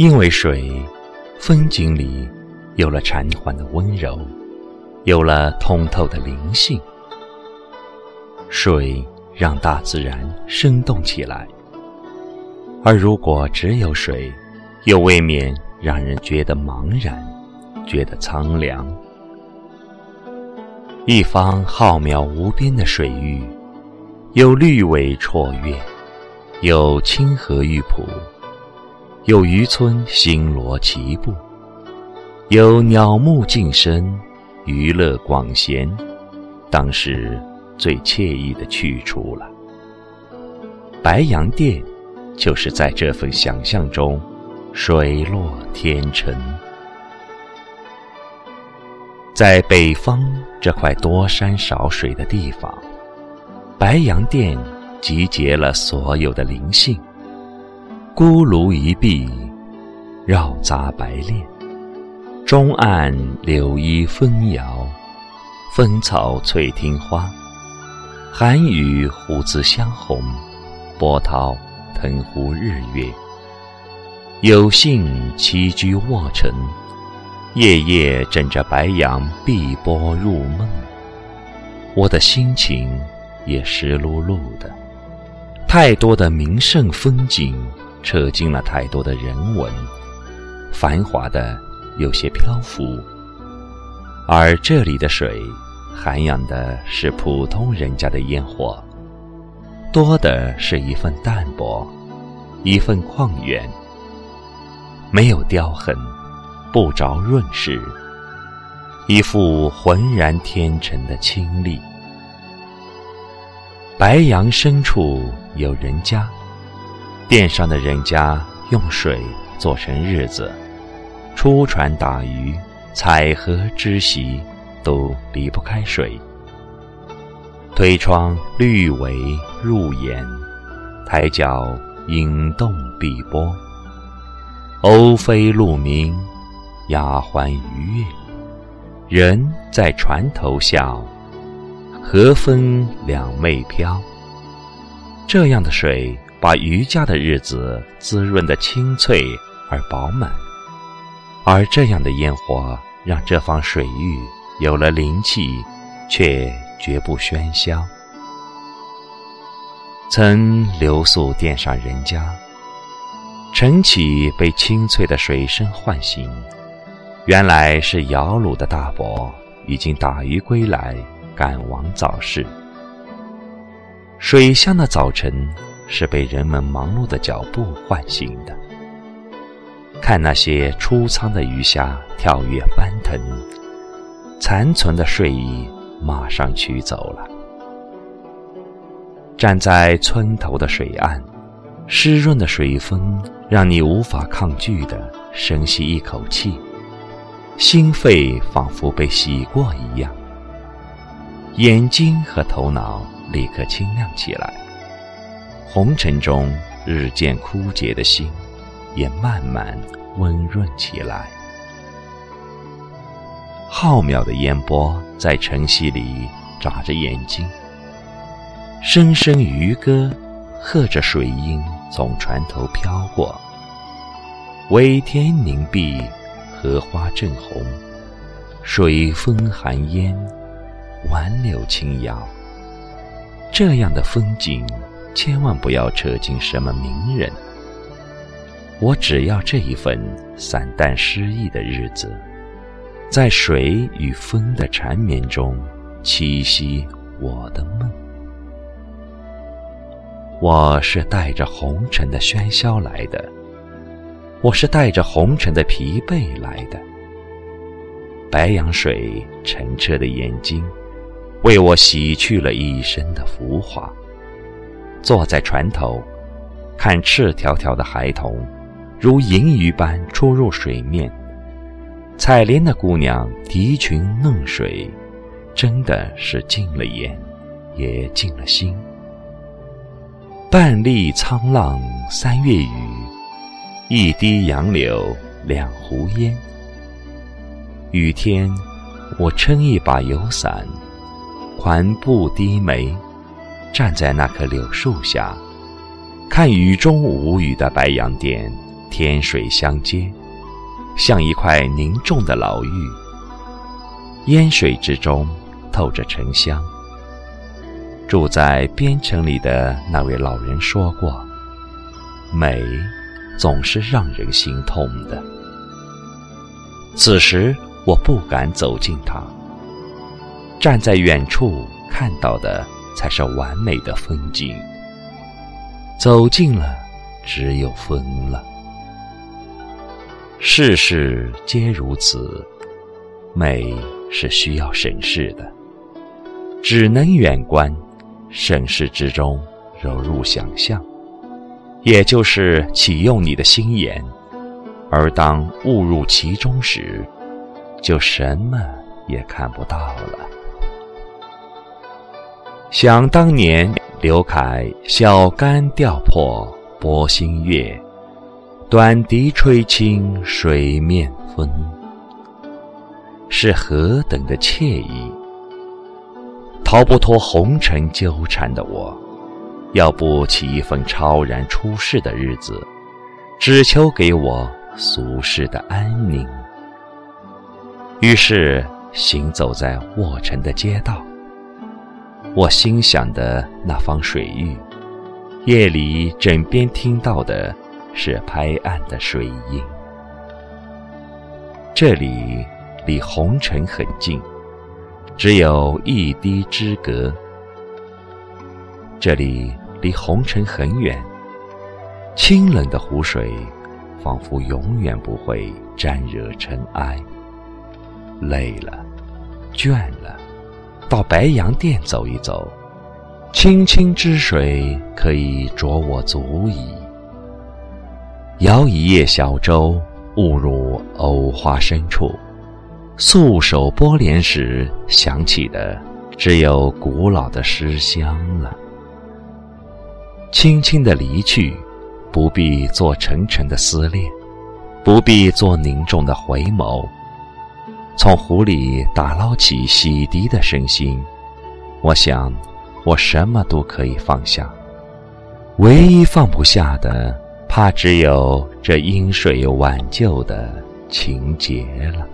因为水，风景里有了禅缓的温柔，有了通透的灵性。水让大自然生动起来，而如果只有水，又未免让人觉得茫然，觉得苍凉。一方浩渺无边的水域，有绿苇绰约，有清河玉浦，有渔村星罗棋布，有鸟木静声，娱乐广闲，当是最惬意的去处了。白洋淀，就是在这份想象中，水落天成。在北方这块多山少水的地方，白洋淀集结了所有的灵性。孤炉一壁，绕匝白练，中岸柳依风摇，风草翠汀花，寒雨胡子香红，波涛腾湖日月。有幸栖居卧城。夜夜枕着白杨碧波入梦，我的心情也湿漉漉的。太多的名胜风景，扯进了太多的人文，繁华的有些漂浮。而这里的水，涵养的是普通人家的烟火，多的是一份淡泊，一份旷远，没有雕痕。不着润饰，一副浑然天成的清丽。白杨深处有人家，店上的人家用水做成日子，出船打鱼、采荷织席，都离不开水。推窗绿围入眼，抬脚引动碧波，鸥飞鹿鸣。丫鬟鱼跃，人在船头笑，和风两袂飘。这样的水，把渔家的日子滋润得清脆而饱满；而这样的烟火，让这方水域有了灵气，却绝不喧嚣。曾留宿殿上人家，晨起被清脆的水声唤醒。原来是摇橹的大伯已经打鱼归来，赶往早市。水乡的早晨是被人们忙碌的脚步唤醒的。看那些出舱的鱼虾跳跃翻腾，残存的睡意马上取走了。站在村头的水岸，湿润的水风让你无法抗拒的深吸一口气。心肺仿佛被洗过一样，眼睛和头脑立刻清亮起来。红尘中日渐枯竭的心，也慢慢温润起来。浩渺的烟波在晨曦里眨着眼睛，声声渔歌和着水音从船头飘过，微天凝碧。荷花正红，水风寒烟，挽柳轻摇。这样的风景，千万不要扯进什么名人。我只要这一份散淡诗意的日子，在水与风的缠绵中栖息我的梦。我是带着红尘的喧嚣来的。我是带着红尘的疲惫来的，白杨水澄澈的眼睛，为我洗去了一身的浮华。坐在船头，看赤条条的孩童，如银鱼般出入水面。采莲的姑娘涤裙弄水，真的是进了眼，也进了心。半粒沧浪三月雨。一滴杨柳两湖烟。雨天，我撑一把油伞，环步低眉，站在那棵柳树下，看雨中无雨的白洋淀天水相接，像一块凝重的老玉。烟水之中透着沉香。住在边城里的那位老人说过：“美，总是让人心痛的。”此时我不敢走近它，站在远处看到的才是完美的风景。走近了，只有风了。世事皆如此，美是需要审视的，只能远观，审视之中揉入想象，也就是启用你的心眼。而当误入其中时，就什么也看不到了。想当年，刘凯“小竿钓破波心月，短笛吹清水面风”，是何等的惬意！逃不脱红尘纠缠的我，要不起一份超然出世的日子，只求给我。俗世的安宁。于是行走在卧城的街道，我心想的那方水域，夜里枕边听到的是拍岸的水音。这里离红尘很近，只有一滴之隔；这里离红尘很远，清冷的湖水。仿佛永远不会沾惹尘埃。累了，倦了，到白洋淀走一走，清清之水可以濯我足矣。摇一叶小舟，误入藕花深处，素手拨莲时想起的，只有古老的诗香了。轻轻的离去。不必做沉沉的思念，不必做凝重的回眸。从湖里打捞起洗涤的身心，我想，我什么都可以放下，唯一放不下的，怕只有这因水挽救的情节了。